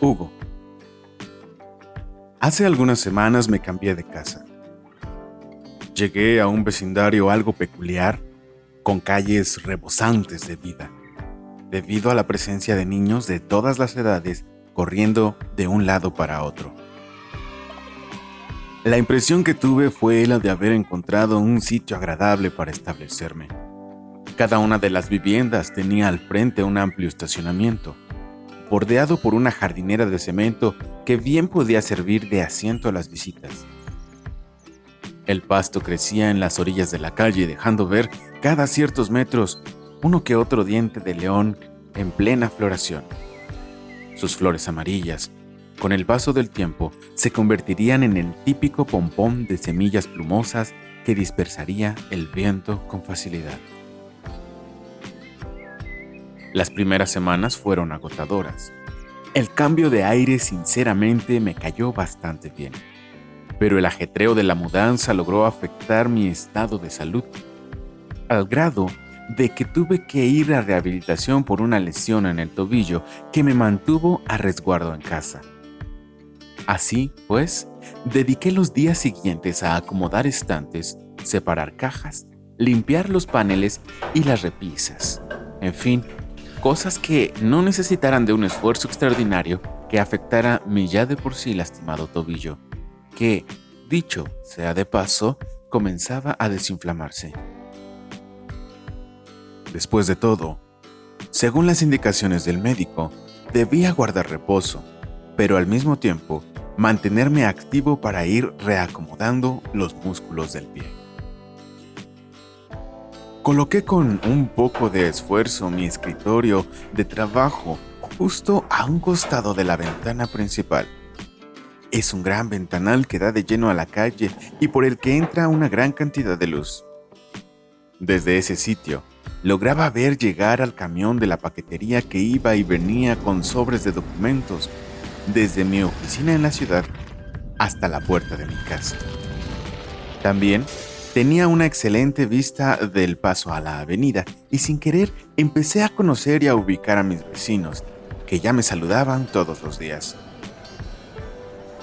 Hugo. Hace algunas semanas me cambié de casa. Llegué a un vecindario algo peculiar, con calles rebosantes de vida, debido a la presencia de niños de todas las edades corriendo de un lado para otro. La impresión que tuve fue la de haber encontrado un sitio agradable para establecerme. Cada una de las viviendas tenía al frente un amplio estacionamiento, bordeado por una jardinera de cemento que bien podía servir de asiento a las visitas. El pasto crecía en las orillas de la calle, dejando ver cada ciertos metros uno que otro diente de león en plena floración. Sus flores amarillas, con el paso del tiempo, se convertirían en el típico pompón de semillas plumosas que dispersaría el viento con facilidad. Las primeras semanas fueron agotadoras. El cambio de aire sinceramente me cayó bastante bien, pero el ajetreo de la mudanza logró afectar mi estado de salud, al grado de que tuve que ir a rehabilitación por una lesión en el tobillo que me mantuvo a resguardo en casa. Así, pues, dediqué los días siguientes a acomodar estantes, separar cajas, limpiar los paneles y las repisas. En fin, cosas que no necesitaran de un esfuerzo extraordinario que afectara mi ya de por sí lastimado tobillo, que, dicho sea de paso, comenzaba a desinflamarse. Después de todo, según las indicaciones del médico, debía guardar reposo, pero al mismo tiempo mantenerme activo para ir reacomodando los músculos del pie. Coloqué con un poco de esfuerzo mi escritorio de trabajo justo a un costado de la ventana principal. Es un gran ventanal que da de lleno a la calle y por el que entra una gran cantidad de luz. Desde ese sitio, lograba ver llegar al camión de la paquetería que iba y venía con sobres de documentos desde mi oficina en la ciudad hasta la puerta de mi casa. También Tenía una excelente vista del paso a la avenida y sin querer empecé a conocer y a ubicar a mis vecinos, que ya me saludaban todos los días.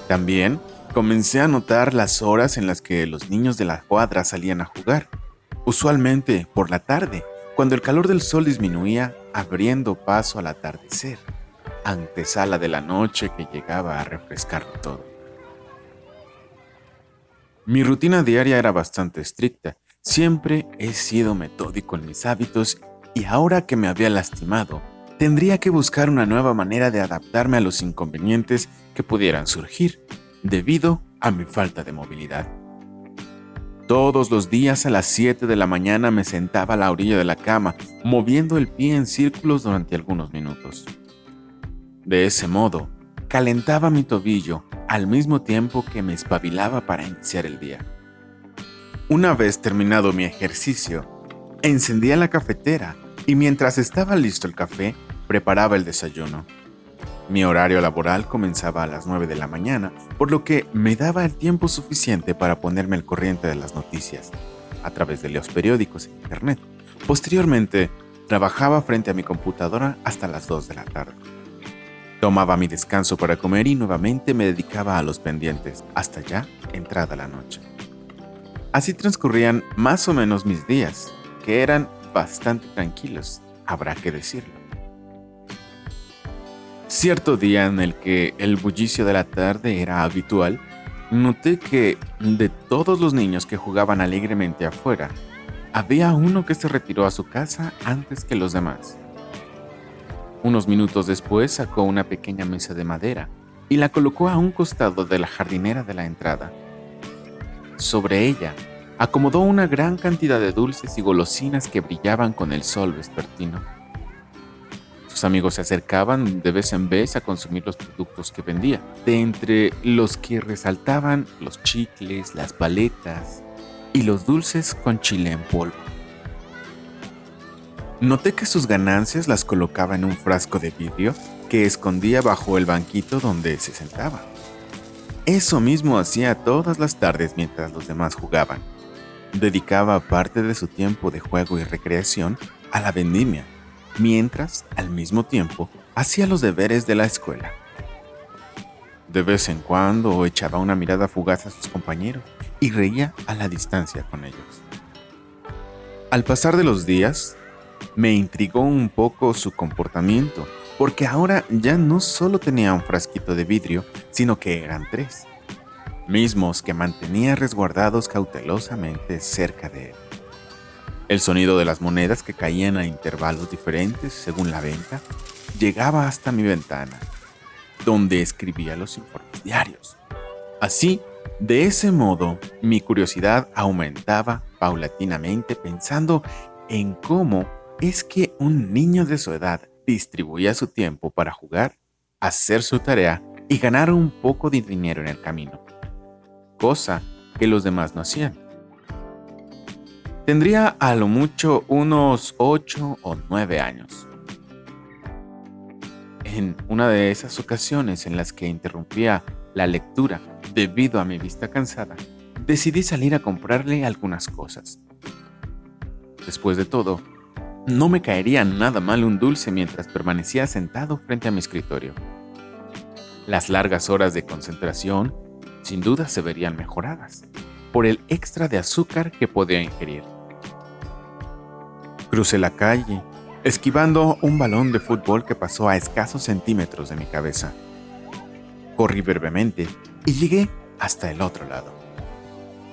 También comencé a notar las horas en las que los niños de la cuadra salían a jugar, usualmente por la tarde, cuando el calor del sol disminuía, abriendo paso al atardecer, antesala de la noche que llegaba a refrescar todo. Mi rutina diaria era bastante estricta. Siempre he sido metódico en mis hábitos y ahora que me había lastimado, tendría que buscar una nueva manera de adaptarme a los inconvenientes que pudieran surgir debido a mi falta de movilidad. Todos los días a las 7 de la mañana me sentaba a la orilla de la cama, moviendo el pie en círculos durante algunos minutos. De ese modo, calentaba mi tobillo al mismo tiempo que me espabilaba para iniciar el día. Una vez terminado mi ejercicio, encendía la cafetera y mientras estaba listo el café, preparaba el desayuno. Mi horario laboral comenzaba a las 9 de la mañana, por lo que me daba el tiempo suficiente para ponerme al corriente de las noticias, a través de los periódicos e internet. Posteriormente, trabajaba frente a mi computadora hasta las 2 de la tarde. Tomaba mi descanso para comer y nuevamente me dedicaba a los pendientes, hasta ya entrada la noche. Así transcurrían más o menos mis días, que eran bastante tranquilos, habrá que decirlo. Cierto día en el que el bullicio de la tarde era habitual, noté que de todos los niños que jugaban alegremente afuera, había uno que se retiró a su casa antes que los demás. Unos minutos después sacó una pequeña mesa de madera y la colocó a un costado de la jardinera de la entrada. Sobre ella acomodó una gran cantidad de dulces y golosinas que brillaban con el sol vespertino. Sus amigos se acercaban de vez en vez a consumir los productos que vendía, de entre los que resaltaban los chicles, las paletas y los dulces con chile en polvo. Noté que sus ganancias las colocaba en un frasco de vidrio que escondía bajo el banquito donde se sentaba. Eso mismo hacía todas las tardes mientras los demás jugaban. Dedicaba parte de su tiempo de juego y recreación a la vendimia, mientras, al mismo tiempo, hacía los deberes de la escuela. De vez en cuando echaba una mirada fugaz a sus compañeros y reía a la distancia con ellos. Al pasar de los días, me intrigó un poco su comportamiento, porque ahora ya no solo tenía un frasquito de vidrio, sino que eran tres, mismos que mantenía resguardados cautelosamente cerca de él. El sonido de las monedas que caían a intervalos diferentes según la venta llegaba hasta mi ventana, donde escribía los informes diarios. Así, de ese modo, mi curiosidad aumentaba paulatinamente pensando en cómo es que un niño de su edad distribuía su tiempo para jugar, hacer su tarea y ganar un poco de dinero en el camino, cosa que los demás no hacían. Tendría a lo mucho unos 8 o 9 años. En una de esas ocasiones en las que interrumpía la lectura debido a mi vista cansada, decidí salir a comprarle algunas cosas. Después de todo, no me caería nada mal un dulce mientras permanecía sentado frente a mi escritorio. Las largas horas de concentración sin duda se verían mejoradas por el extra de azúcar que podía ingerir. Crucé la calle, esquivando un balón de fútbol que pasó a escasos centímetros de mi cabeza. Corrí brevemente y llegué hasta el otro lado.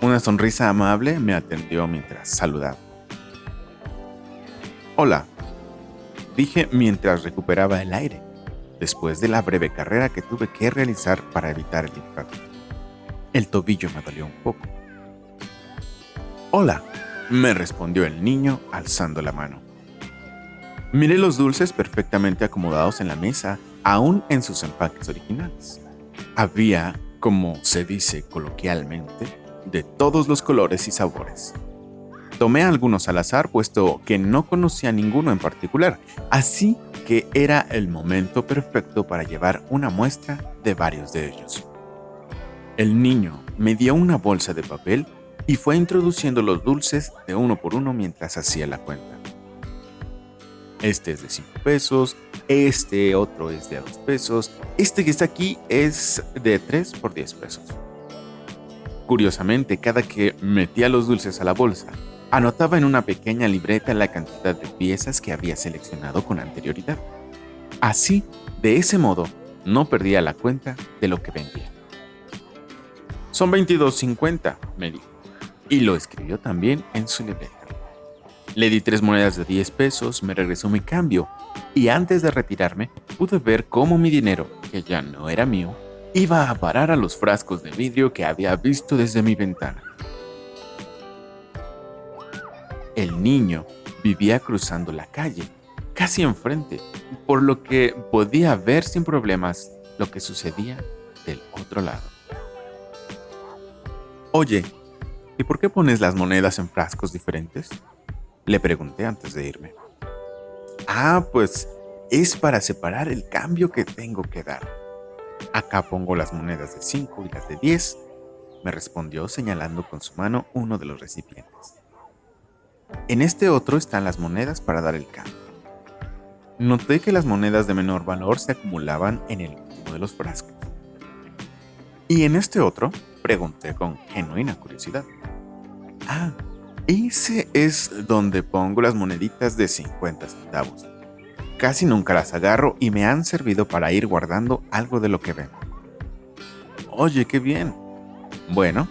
Una sonrisa amable me atendió mientras saludaba. Hola, dije mientras recuperaba el aire, después de la breve carrera que tuve que realizar para evitar el impacto. El tobillo me dolió un poco. Hola, me respondió el niño alzando la mano. Miré los dulces perfectamente acomodados en la mesa, aún en sus empaques originales. Había, como se dice coloquialmente, de todos los colores y sabores. Tomé algunos al azar puesto que no conocía ninguno en particular, así que era el momento perfecto para llevar una muestra de varios de ellos. El niño me dio una bolsa de papel y fue introduciendo los dulces de uno por uno mientras hacía la cuenta. Este es de 5 pesos, este otro es de a 2 pesos, este que está aquí es de 3 por 10 pesos. Curiosamente, cada que metía los dulces a la bolsa, Anotaba en una pequeña libreta la cantidad de piezas que había seleccionado con anterioridad. Así, de ese modo, no perdía la cuenta de lo que vendía. Son 22.50, me dijo, y lo escribió también en su libreta. Le di tres monedas de 10 pesos, me regresó mi cambio, y antes de retirarme pude ver cómo mi dinero, que ya no era mío, iba a parar a los frascos de vidrio que había visto desde mi ventana. Niño vivía cruzando la calle, casi enfrente, por lo que podía ver sin problemas lo que sucedía del otro lado. Oye, ¿y por qué pones las monedas en frascos diferentes? Le pregunté antes de irme. Ah, pues es para separar el cambio que tengo que dar. Acá pongo las monedas de 5 y las de 10, me respondió señalando con su mano uno de los recipientes. En este otro están las monedas para dar el cambio. Noté que las monedas de menor valor se acumulaban en el último de los frascos. ¿Y en este otro? Pregunté con genuina curiosidad. Ah, ese es donde pongo las moneditas de 50 centavos. Casi nunca las agarro y me han servido para ir guardando algo de lo que vendo. Oye, qué bien. Bueno,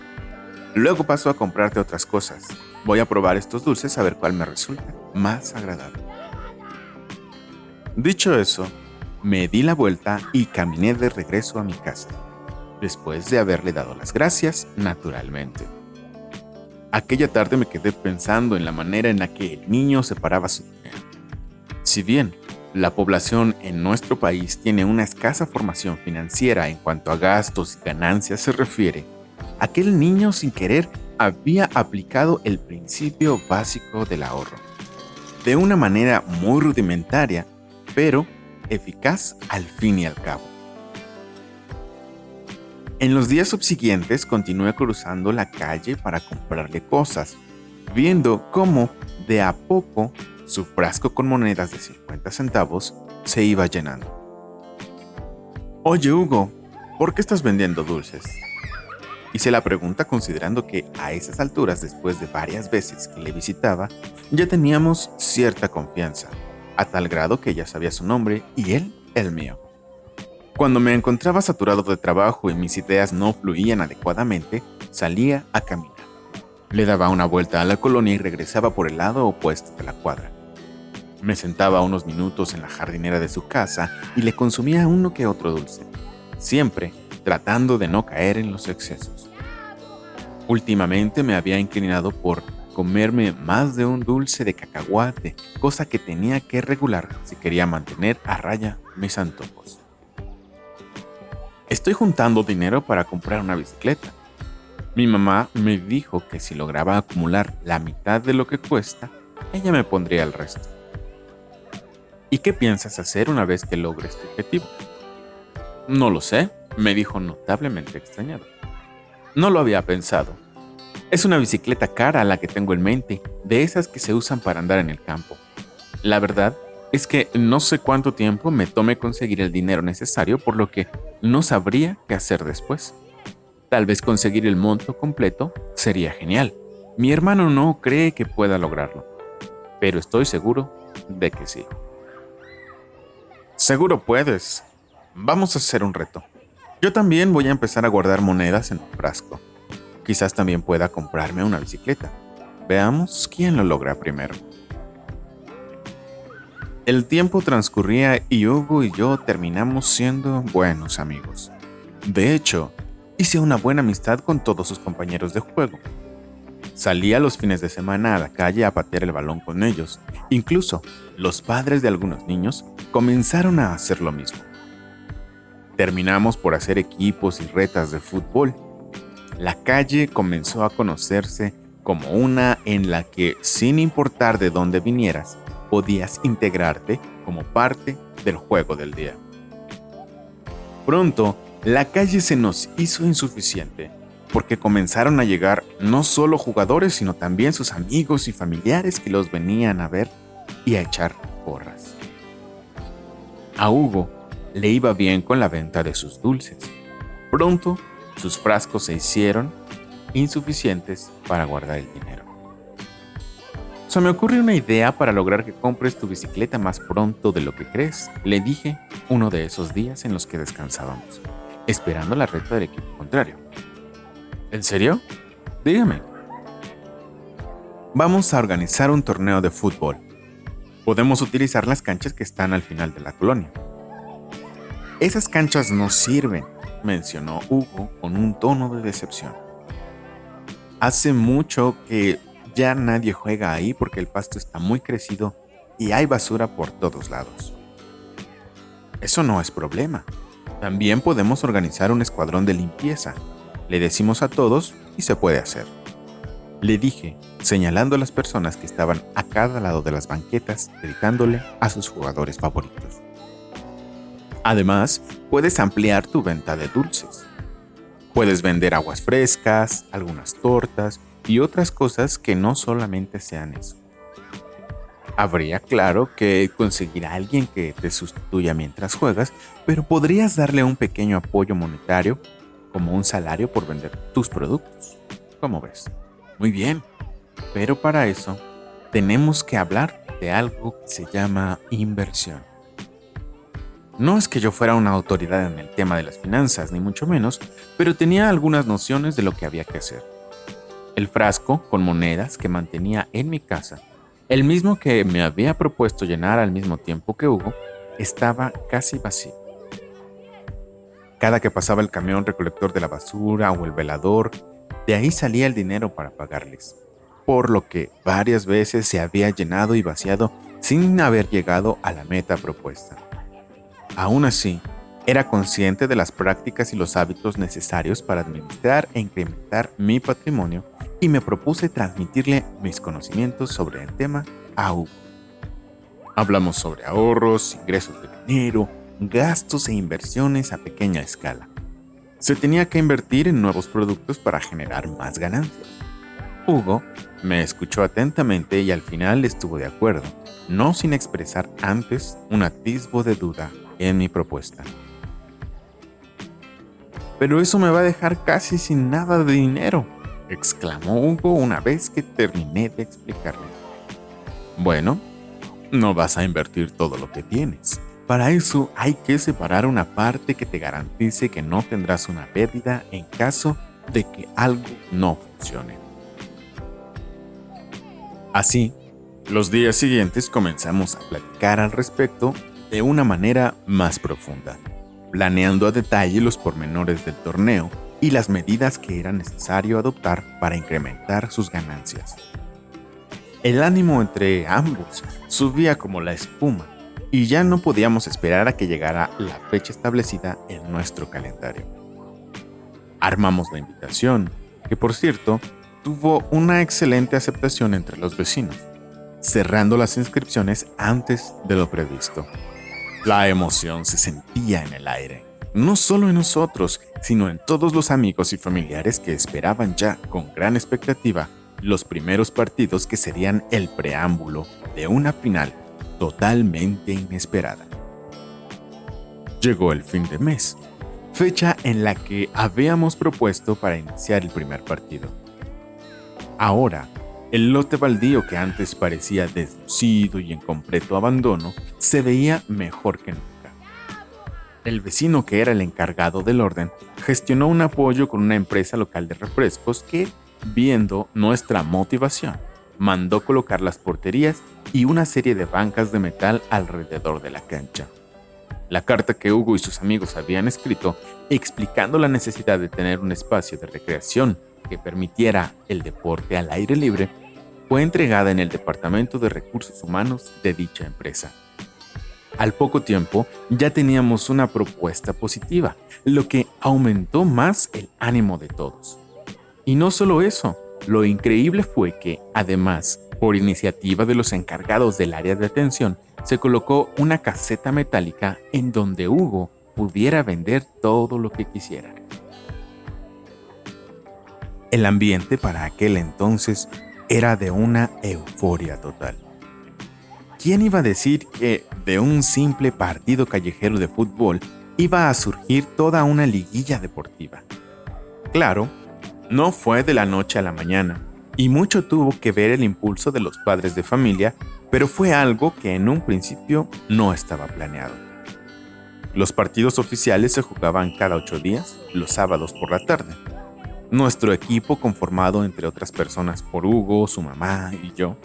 luego paso a comprarte otras cosas. Voy a probar estos dulces a ver cuál me resulta más agradable. Dicho eso, me di la vuelta y caminé de regreso a mi casa, después de haberle dado las gracias, naturalmente. Aquella tarde me quedé pensando en la manera en la que el niño separaba su dinero. Si bien la población en nuestro país tiene una escasa formación financiera en cuanto a gastos y ganancias se refiere, aquel niño sin querer había aplicado el principio básico del ahorro, de una manera muy rudimentaria, pero eficaz al fin y al cabo. En los días subsiguientes continué cruzando la calle para comprarle cosas, viendo cómo de a poco su frasco con monedas de 50 centavos se iba llenando. Oye Hugo, ¿por qué estás vendiendo dulces? Hice la pregunta considerando que a esas alturas, después de varias veces que le visitaba, ya teníamos cierta confianza, a tal grado que ella sabía su nombre y él el mío. Cuando me encontraba saturado de trabajo y mis ideas no fluían adecuadamente, salía a caminar. Le daba una vuelta a la colonia y regresaba por el lado opuesto de la cuadra. Me sentaba unos minutos en la jardinera de su casa y le consumía uno que otro dulce, siempre tratando de no caer en los excesos. Últimamente me había inclinado por comerme más de un dulce de cacahuate, cosa que tenía que regular si quería mantener a raya mis antojos. Estoy juntando dinero para comprar una bicicleta, mi mamá me dijo que si lograba acumular la mitad de lo que cuesta, ella me pondría el resto. ¿Y qué piensas hacer una vez que logres tu objetivo? No lo sé, me dijo notablemente extrañado. No lo había pensado. Es una bicicleta cara la que tengo en mente, de esas que se usan para andar en el campo. La verdad es que no sé cuánto tiempo me tome conseguir el dinero necesario, por lo que no sabría qué hacer después. Tal vez conseguir el monto completo sería genial. Mi hermano no cree que pueda lograrlo, pero estoy seguro de que sí. Seguro puedes. Vamos a hacer un reto. Yo también voy a empezar a guardar monedas en un frasco. Quizás también pueda comprarme una bicicleta. Veamos quién lo logra primero. El tiempo transcurría y Hugo y yo terminamos siendo buenos amigos. De hecho, hice una buena amistad con todos sus compañeros de juego. Salía los fines de semana a la calle a patear el balón con ellos. Incluso los padres de algunos niños comenzaron a hacer lo mismo. Terminamos por hacer equipos y retas de fútbol. La calle comenzó a conocerse como una en la que, sin importar de dónde vinieras, podías integrarte como parte del juego del día. Pronto la calle se nos hizo insuficiente, porque comenzaron a llegar no solo jugadores, sino también sus amigos y familiares que los venían a ver y a echar porras. A Hugo le iba bien con la venta de sus dulces. Pronto, sus frascos se hicieron insuficientes para guardar el dinero. Se me ocurre una idea para lograr que compres tu bicicleta más pronto de lo que crees, le dije uno de esos días en los que descansábamos esperando la recta del equipo contrario. ¿En serio? Dígame. Vamos a organizar un torneo de fútbol. Podemos utilizar las canchas que están al final de la colonia. Esas canchas no sirven, mencionó Hugo con un tono de decepción. Hace mucho que ya nadie juega ahí porque el pasto está muy crecido y hay basura por todos lados. Eso no es problema, también podemos organizar un escuadrón de limpieza. Le decimos a todos y se puede hacer. Le dije, señalando a las personas que estaban a cada lado de las banquetas, gritándole a sus jugadores favoritos. Además, puedes ampliar tu venta de dulces. Puedes vender aguas frescas, algunas tortas y otras cosas que no solamente sean eso habría, claro, que conseguir a alguien que te sustituya mientras juegas, pero podrías darle un pequeño apoyo monetario como un salario por vender tus productos. ¿Cómo ves? Muy bien, pero para eso tenemos que hablar de algo que se llama inversión. No es que yo fuera una autoridad en el tema de las finanzas, ni mucho menos, pero tenía algunas nociones de lo que había que hacer. El frasco con monedas que mantenía en mi casa el mismo que me había propuesto llenar al mismo tiempo que Hugo, estaba casi vacío. Cada que pasaba el camión recolector de la basura o el velador, de ahí salía el dinero para pagarles, por lo que varias veces se había llenado y vaciado sin haber llegado a la meta propuesta. Aún así, era consciente de las prácticas y los hábitos necesarios para administrar e incrementar mi patrimonio y me propuse transmitirle mis conocimientos sobre el tema a Hugo. Hablamos sobre ahorros, ingresos de dinero, gastos e inversiones a pequeña escala. Se tenía que invertir en nuevos productos para generar más ganancias. Hugo me escuchó atentamente y al final estuvo de acuerdo, no sin expresar antes un atisbo de duda en mi propuesta. pero eso me va a dejar casi sin nada de dinero, exclamó Hugo una vez que terminé de explicarle. Bueno, no vas a invertir todo lo que tienes. Para eso hay que separar una parte que te garantice que no tendrás una pérdida en caso de que algo no funcione. Así, los días siguientes comenzamos a platicar al respecto de una manera más profunda, planeando a detalle los pormenores del torneo y las medidas que era necesario adoptar para incrementar sus ganancias. El ánimo entre ambos subía como la espuma y ya no podíamos esperar a que llegara la fecha establecida en nuestro calendario. Armamos la invitación, que por cierto tuvo una excelente aceptación entre los vecinos, cerrando las inscripciones antes de lo previsto. La emoción se sentía en el aire, no solo en nosotros, sino en todos los amigos y familiares que esperaban ya con gran expectativa los primeros partidos que serían el preámbulo de una final totalmente inesperada. Llegó el fin de mes, fecha en la que habíamos propuesto para iniciar el primer partido. Ahora, el lote baldío que antes parecía deslucido y en completo abandono se veía mejor que nunca. El vecino que era el encargado del orden gestionó un apoyo con una empresa local de refrescos que Viendo nuestra motivación, mandó colocar las porterías y una serie de bancas de metal alrededor de la cancha. La carta que Hugo y sus amigos habían escrito explicando la necesidad de tener un espacio de recreación que permitiera el deporte al aire libre fue entregada en el Departamento de Recursos Humanos de dicha empresa. Al poco tiempo ya teníamos una propuesta positiva, lo que aumentó más el ánimo de todos. Y no solo eso, lo increíble fue que, además, por iniciativa de los encargados del área de atención, se colocó una caseta metálica en donde Hugo pudiera vender todo lo que quisiera. El ambiente para aquel entonces era de una euforia total. ¿Quién iba a decir que de un simple partido callejero de fútbol iba a surgir toda una liguilla deportiva? Claro, no fue de la noche a la mañana, y mucho tuvo que ver el impulso de los padres de familia, pero fue algo que en un principio no estaba planeado. Los partidos oficiales se jugaban cada ocho días, los sábados por la tarde. Nuestro equipo, conformado entre otras personas por Hugo, su mamá y yo,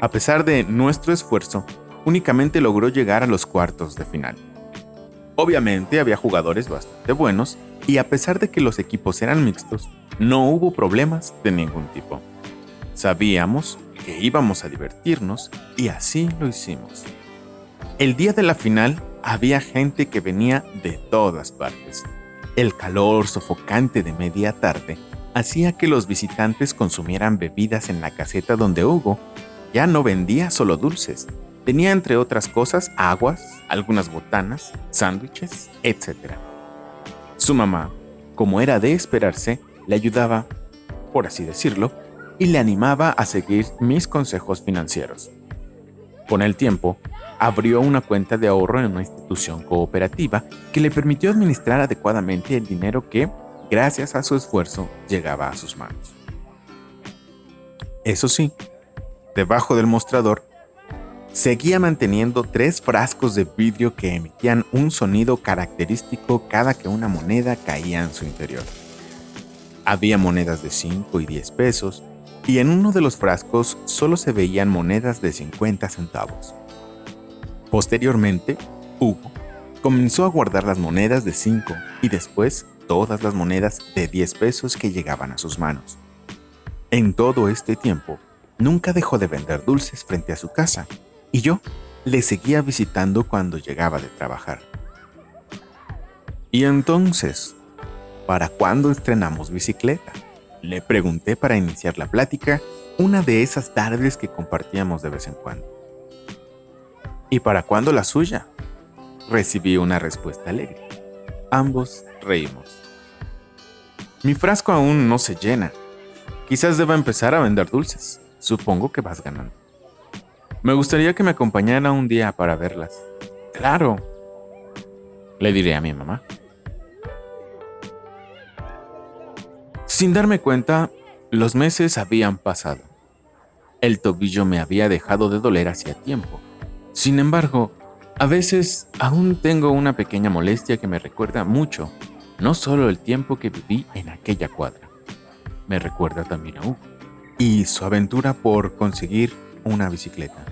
a pesar de nuestro esfuerzo, únicamente logró llegar a los cuartos de final. Obviamente había jugadores bastante buenos y a pesar de que los equipos eran mixtos, no hubo problemas de ningún tipo. Sabíamos que íbamos a divertirnos y así lo hicimos. El día de la final había gente que venía de todas partes. El calor sofocante de media tarde hacía que los visitantes consumieran bebidas en la caseta donde Hugo ya no vendía solo dulces, tenía entre otras cosas aguas, algunas botanas, sándwiches, etc. Su mamá, como era de esperarse, le ayudaba, por así decirlo, y le animaba a seguir mis consejos financieros. Con el tiempo, abrió una cuenta de ahorro en una institución cooperativa que le permitió administrar adecuadamente el dinero que, gracias a su esfuerzo, llegaba a sus manos. Eso sí, debajo del mostrador, seguía manteniendo tres frascos de vidrio que emitían un sonido característico cada que una moneda caía en su interior. Había monedas de 5 y 10 pesos, y en uno de los frascos solo se veían monedas de 50 centavos. Posteriormente, Hugo comenzó a guardar las monedas de 5 y después todas las monedas de 10 pesos que llegaban a sus manos. En todo este tiempo, nunca dejó de vender dulces frente a su casa, y yo le seguía visitando cuando llegaba de trabajar. Y entonces, ¿Para cuándo estrenamos bicicleta? Le pregunté para iniciar la plática una de esas tardes que compartíamos de vez en cuando. ¿Y para cuándo la suya? Recibí una respuesta alegre. Ambos reímos. Mi frasco aún no se llena. Quizás deba empezar a vender dulces. Supongo que vas ganando. Me gustaría que me acompañara un día para verlas. Claro. Le diré a mi mamá. Sin darme cuenta, los meses habían pasado. El tobillo me había dejado de doler hacía tiempo. Sin embargo, a veces aún tengo una pequeña molestia que me recuerda mucho, no solo el tiempo que viví en aquella cuadra, me recuerda también a Hugo y su aventura por conseguir una bicicleta.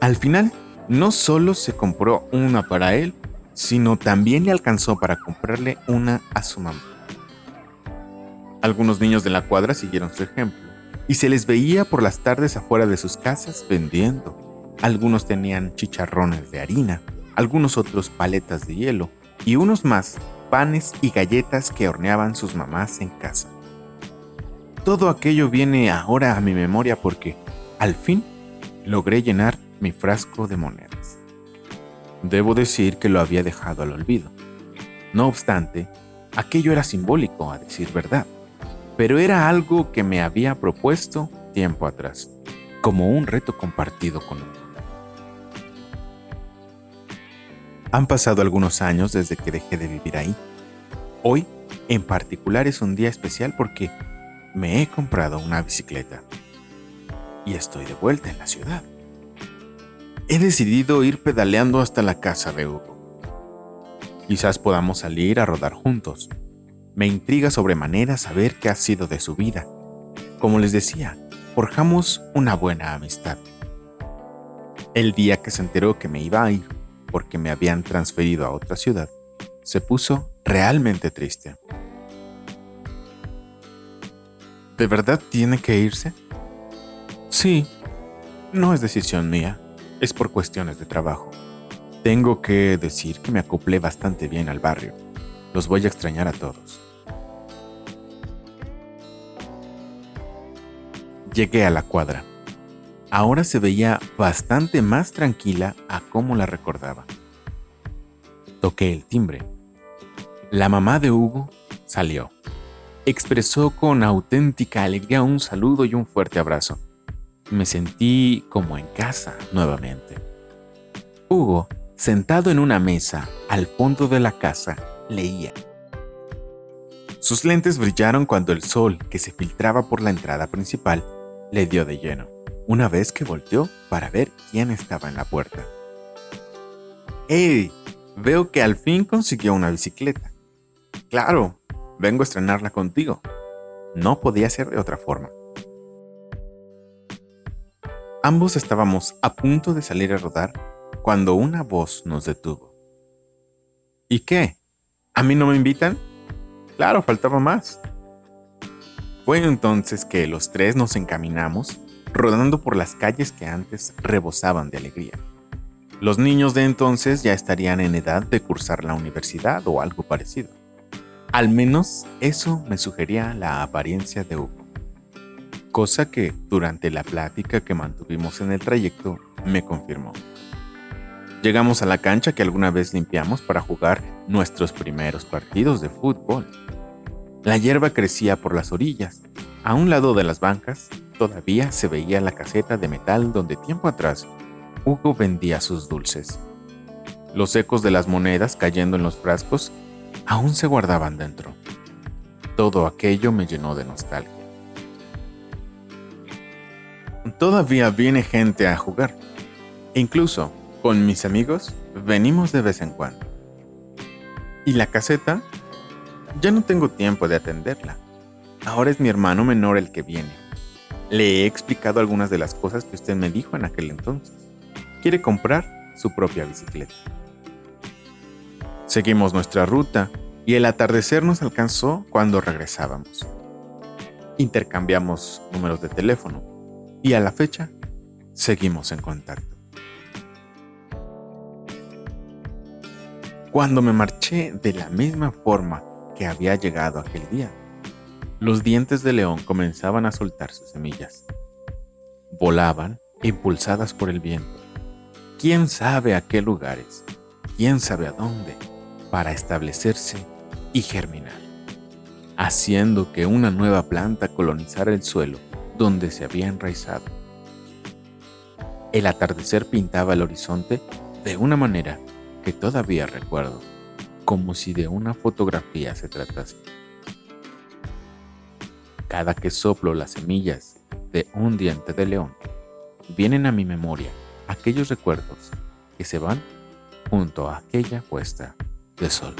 Al final, no solo se compró una para él, sino también le alcanzó para comprarle una a su mamá. Algunos niños de la cuadra siguieron su ejemplo y se les veía por las tardes afuera de sus casas vendiendo. Algunos tenían chicharrones de harina, algunos otros paletas de hielo y unos más panes y galletas que horneaban sus mamás en casa. Todo aquello viene ahora a mi memoria porque, al fin, logré llenar mi frasco de monedas. Debo decir que lo había dejado al olvido. No obstante, aquello era simbólico, a decir verdad, pero era algo que me había propuesto tiempo atrás, como un reto compartido con uno. Han pasado algunos años desde que dejé de vivir ahí. Hoy, en particular, es un día especial porque me he comprado una bicicleta y estoy de vuelta en la ciudad. He decidido ir pedaleando hasta la casa de Hugo. Quizás podamos salir a rodar juntos. Me intriga sobremanera saber qué ha sido de su vida. Como les decía, forjamos una buena amistad. El día que se enteró que me iba a ir porque me habían transferido a otra ciudad, se puso realmente triste. ¿De verdad tiene que irse? Sí, no es decisión mía, es por cuestiones de trabajo. Tengo que decir que me acoplé bastante bien al barrio. Los voy a extrañar a todos. Llegué a la cuadra. Ahora se veía bastante más tranquila a como la recordaba. Toqué el timbre. La mamá de Hugo salió expresó con auténtica alegría un saludo y un fuerte abrazo. Me sentí como en casa nuevamente. Hugo, sentado en una mesa al fondo de la casa, leía. Sus lentes brillaron cuando el sol que se filtraba por la entrada principal le dio de lleno, una vez que volteó para ver quién estaba en la puerta. ¡Hey! Veo que al fin consiguió una bicicleta. Claro, Vengo a estrenarla contigo. No podía ser de otra forma. Ambos estábamos a punto de salir a rodar cuando una voz nos detuvo. ¿Y qué? ¿A mí no me invitan? Claro, faltaba más. Fue entonces que los tres nos encaminamos, rodando por las calles que antes rebosaban de alegría. Los niños de entonces ya estarían en edad de cursar la universidad o algo parecido. Al menos eso me sugería la apariencia de Hugo. Cosa que durante la plática que mantuvimos en el trayecto me confirmó. Llegamos a la cancha que alguna vez limpiamos para jugar nuestros primeros partidos de fútbol. La hierba crecía por las orillas. A un lado de las bancas todavía se veía la caseta de metal donde tiempo atrás Hugo vendía sus dulces. Los ecos de las monedas cayendo en los frascos aún se guardaban dentro. Todo aquello me llenó de nostalgia. Todavía viene gente a jugar. Incluso con mis amigos venimos de vez en cuando. Y la caseta, ya no tengo tiempo de atenderla. Ahora es mi hermano menor el que viene. Le he explicado algunas de las cosas que usted me dijo en aquel entonces. Quiere comprar su propia bicicleta. Seguimos nuestra ruta y el atardecer nos alcanzó cuando regresábamos. Intercambiamos números de teléfono y a la fecha seguimos en contacto. Cuando me marché de la misma forma que había llegado aquel día, los dientes de león comenzaban a soltar sus semillas. Volaban impulsadas por el viento. ¿Quién sabe a qué lugares? ¿Quién sabe a dónde? para establecerse y germinar, haciendo que una nueva planta colonizara el suelo donde se había enraizado. El atardecer pintaba el horizonte de una manera que todavía recuerdo, como si de una fotografía se tratase. Cada que soplo las semillas de un diente de león, vienen a mi memoria aquellos recuerdos que se van junto a aquella puesta de sol.